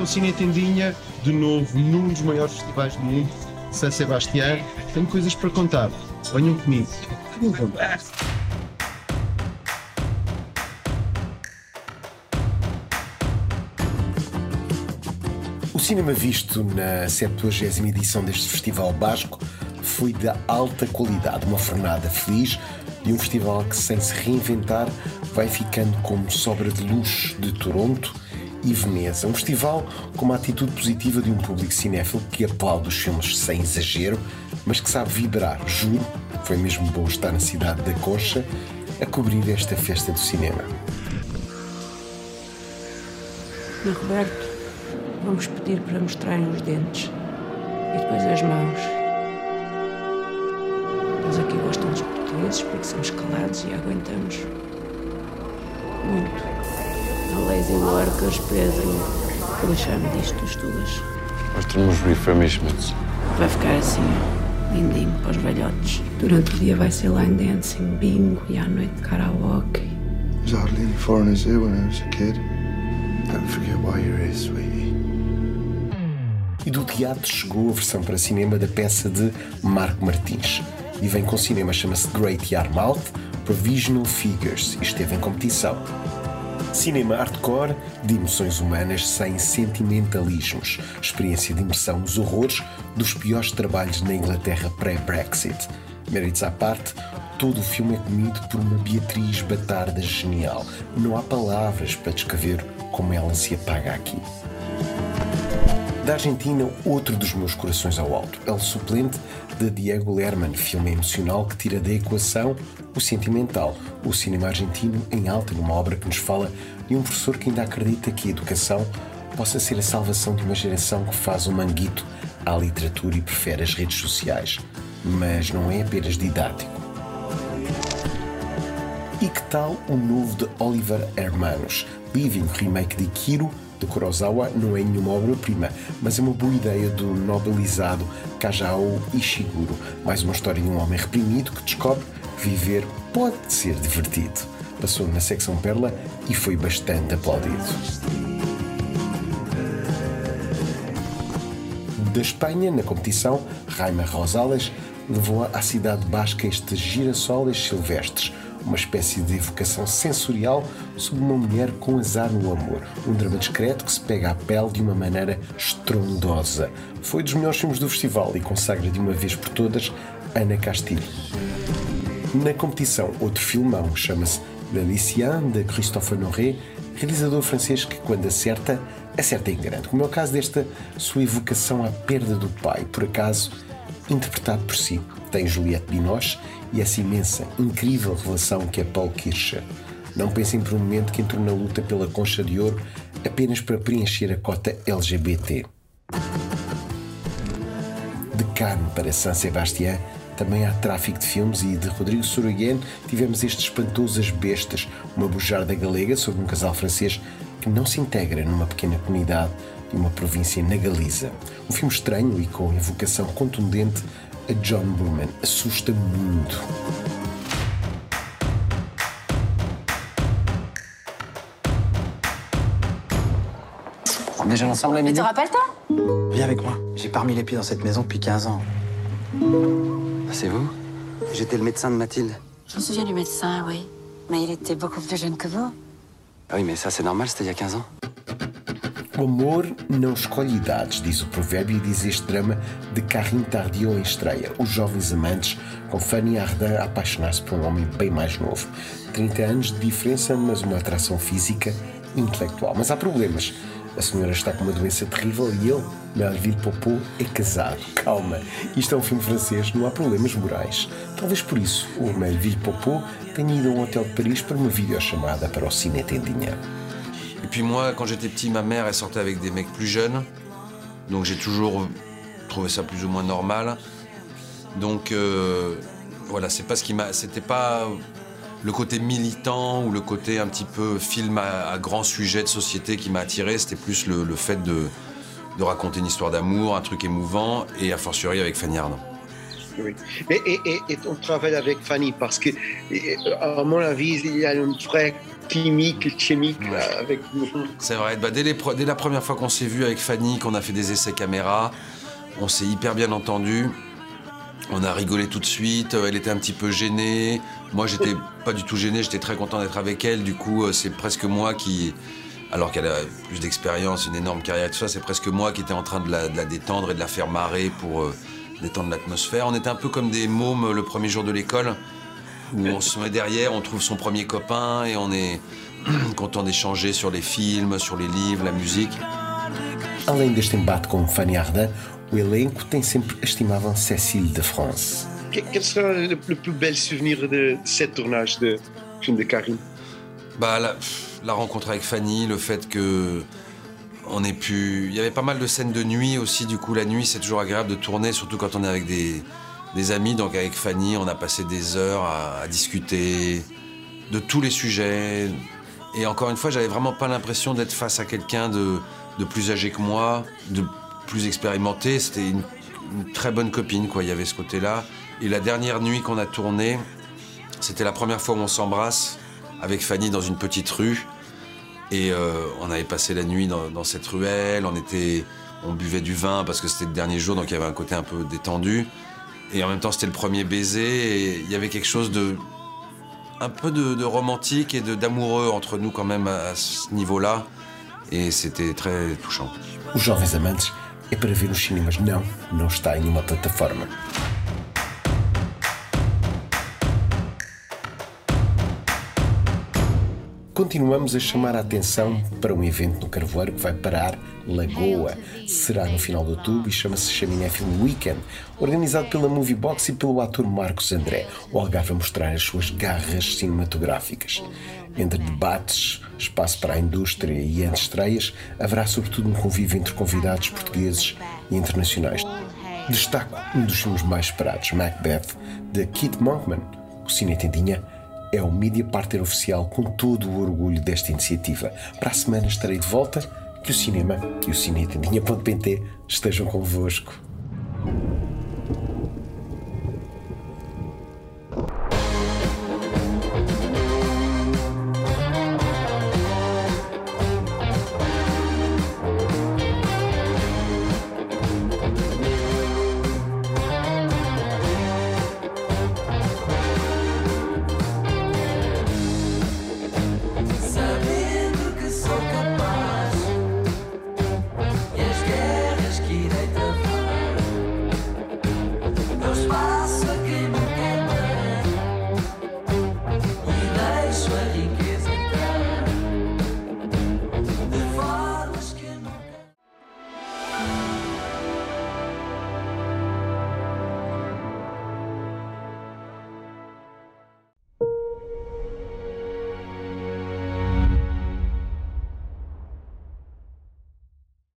o Cine Tendinha, de novo num dos maiores festivais do mundo, San Sebastián. Tenho coisas para contar. Venham comigo. O cinema visto na 70 edição deste Festival Basco foi de alta qualidade, uma fornada feliz de um festival que, sem se reinventar, vai ficando como sobra de luz de Toronto e Veneza. Um festival com uma atitude positiva de um público cinéfilo que aplaude os filmes sem exagero, mas que sabe vibrar. Juro, foi mesmo bom estar na cidade da Coxa a cobrir esta festa do cinema. E Roberto, vamos pedir para mostrarem os dentes e depois as mãos. Eles aqui gostam dos portugueses porque somos calados e aguentamos muito. A lazy workers, Pedro, deixar-me disto dos tuas. Nós temos refurbishments. Vai ficar assim, lindinho para os velhotes. Durante o dia vai ser line dancing, bingo e à noite karaoke. There's hardly any foreigners here when I was a kid. Don't forget why you're here, sweetie. E do teatro chegou a versão para cinema da peça de Marco Martins. E vem com cinema, chama-se Great Yarmouth Provisional Figures e esteve em competição. Cinema hardcore de emoções humanas sem sentimentalismos. Experiência de imersão nos horrores dos piores trabalhos na Inglaterra pré-Brexit. Méritos à parte, todo o filme é comido por uma Beatriz Batarda genial. Não há palavras para descrever como ela se apaga aqui. Da Argentina, outro dos meus corações ao alto, El Suplente, de Diego Lerman, filme emocional que tira da equação o sentimental, o cinema argentino em alta numa obra que nos fala de um professor que ainda acredita que a educação possa ser a salvação de uma geração que faz o manguito à literatura e prefere as redes sociais. Mas não é apenas didático. E que tal o novo de Oliver Hermanos, Living, remake de Kiro, de Kurosawa não é nenhuma obra-prima, mas é uma boa ideia do nobilizado Kajao Ishiguro. Mais uma história de um homem reprimido que descobre que viver pode ser divertido. Passou na secção Perla e foi bastante aplaudido. Da Espanha, na competição, Raima Rosales levou à cidade basca estes girassoles silvestres, uma espécie de evocação sensorial sobre uma mulher com azar no amor. Um drama discreto que se pega à pele de uma maneira estrondosa. Foi dos melhores filmes do festival e consagra de uma vez por todas Ana Castilho. Na competição, outro filmão chama-se L'Alicien, de Christophe Honoré, realizador francês que, quando acerta, acerta em grande, como é o caso desta sua evocação à perda do pai, por acaso interpretado por si. Tem Juliette Binoche e essa imensa, incrível relação que é Paul Kircher. Não pensem por um momento que entrou na luta pela concha de ouro apenas para preencher a cota LGBT. De Cannes para San Sebastián também há tráfico de filmes e de Rodrigo Soroguén tivemos este espantoso As Bestas, uma bujarda galega sobre um casal francês que não se integra numa pequena comunidade de uma província na Galiza. Um filme estranho e com evocação contundente muito. On est déjà ensemble, Mais Amélie t'auras pas le temps Viens avec moi. J'ai pas remis les pieds dans cette maison depuis 15 ans. C'est vous J'étais le médecin de Mathilde. Je me souviens du médecin, oui. Mais il était beaucoup plus jeune que vous. Ah oui, mais ça, c'est normal, c'était il y a 15 ans. O amor não escolhe idades, diz o provérbio e diz este drama de Carrinho Tardio em estreia. Os jovens amantes, com Fanny Ardant a apaixonar-se por um homem bem mais novo. 30 anos de diferença, mas uma atração física e intelectual. Mas há problemas. A senhora está com uma doença terrível e ele, Melville Popot, é casado. Calma, isto é um filme francês, não há problemas morais. Talvez por isso o Melville Popot tenha ido a um hotel de Paris para uma videochamada para o Cine Tendinha. Et puis moi, quand j'étais petit, ma mère, elle sortait avec des mecs plus jeunes. Donc j'ai toujours trouvé ça plus ou moins normal. Donc euh, voilà, c'est pas ce qui m'a. C'était pas le côté militant ou le côté un petit peu film à, grand sujet de société qui m'a attiré. C'était plus le, fait de, raconter une histoire d'amour, un truc émouvant, et a fortiori avec Fanny Ardant. Oui. Et, et, on travaille avec Fanny parce que, à mon avis, il y a une vraie chimique, chimique là, avec nous. C'est vrai. Bah, dès, les dès la première fois qu'on s'est vu avec Fanny, qu'on a fait des essais caméra, on s'est hyper bien entendu. On a rigolé tout de suite. Euh, Elle était un petit peu gênée. Moi, j'étais pas du tout gêné. J'étais très content d'être avec elle. Du coup, euh, c'est presque moi qui, alors qu'elle a plus d'expérience, une énorme carrière et tout ça, c'est presque moi qui étais en train de la, de la détendre et de la faire marrer pour euh, détendre l'atmosphère. On était un peu comme des mômes le premier jour de l'école, où on se met derrière, on trouve son premier copain et on est content d'échanger sur les films, sur les livres, la musique. Além deste embate com Fanny Ardant, o elenco tem sempre a estimável Cécile de France. Que- Quel sera le, plus bel souvenir de, ce tournage de film de Karim? Bah, la, la rencontre avec Fanny, le fait que on ait pu. Il y avait pas mal de scènes de nuit aussi. Du coup, la nuit, c'est toujours agréable de tourner, surtout quand on est avec des, des amis. Donc, avec Fanny, on a passé des heures à, discuter de tous les sujets. Et encore une fois, j'avais vraiment pas l'impression d'être face à quelqu'un de, de plus âgé que moi, de plus expérimenté. C'était une, très bonne copine, quoi. Il y avait ce côté-là. Et la dernière nuit qu'on a tourné, c'était la première fois où on s'embrasse avec Fanny dans une petite rue. Et euh, on avait passé la nuit dans, dans cette ruelle. On était, on buvait du vin parce que c'était le dernier jour, donc il y avait un côté un peu détendu. Et en même temps, c'était le premier baiser. Et il y avait quelque chose de, un peu de, romantique et d'amoureux entre nous quand même à, à ce niveau-là. Et c'était très touchant. Os Jovens Amantes é para ver nos cinemas. Não, não está em nenhuma plataforma. Continuamos a chamar a atenção para um evento no Carvoeiro que vai parar Lagoa. Será no final de outubro e chama-se Chaminé Film Weekend, organizado pela Moviebox e pelo ator Marcos André. O Algarve a mostrar as suas garras cinematográficas. Entre debates, espaço para a indústria e entre estreias, haverá sobretudo um convívio entre convidados portugueses e internacionais. Destaco um dos filmes mais esperados, Macbeth, de Kit Monkman. O Cine Tendinha é o media partner oficial com todo o orgulho desta iniciativa. Para a semana estarei de volta. Que o cinema e o cinetendinha.pt estejam convosco.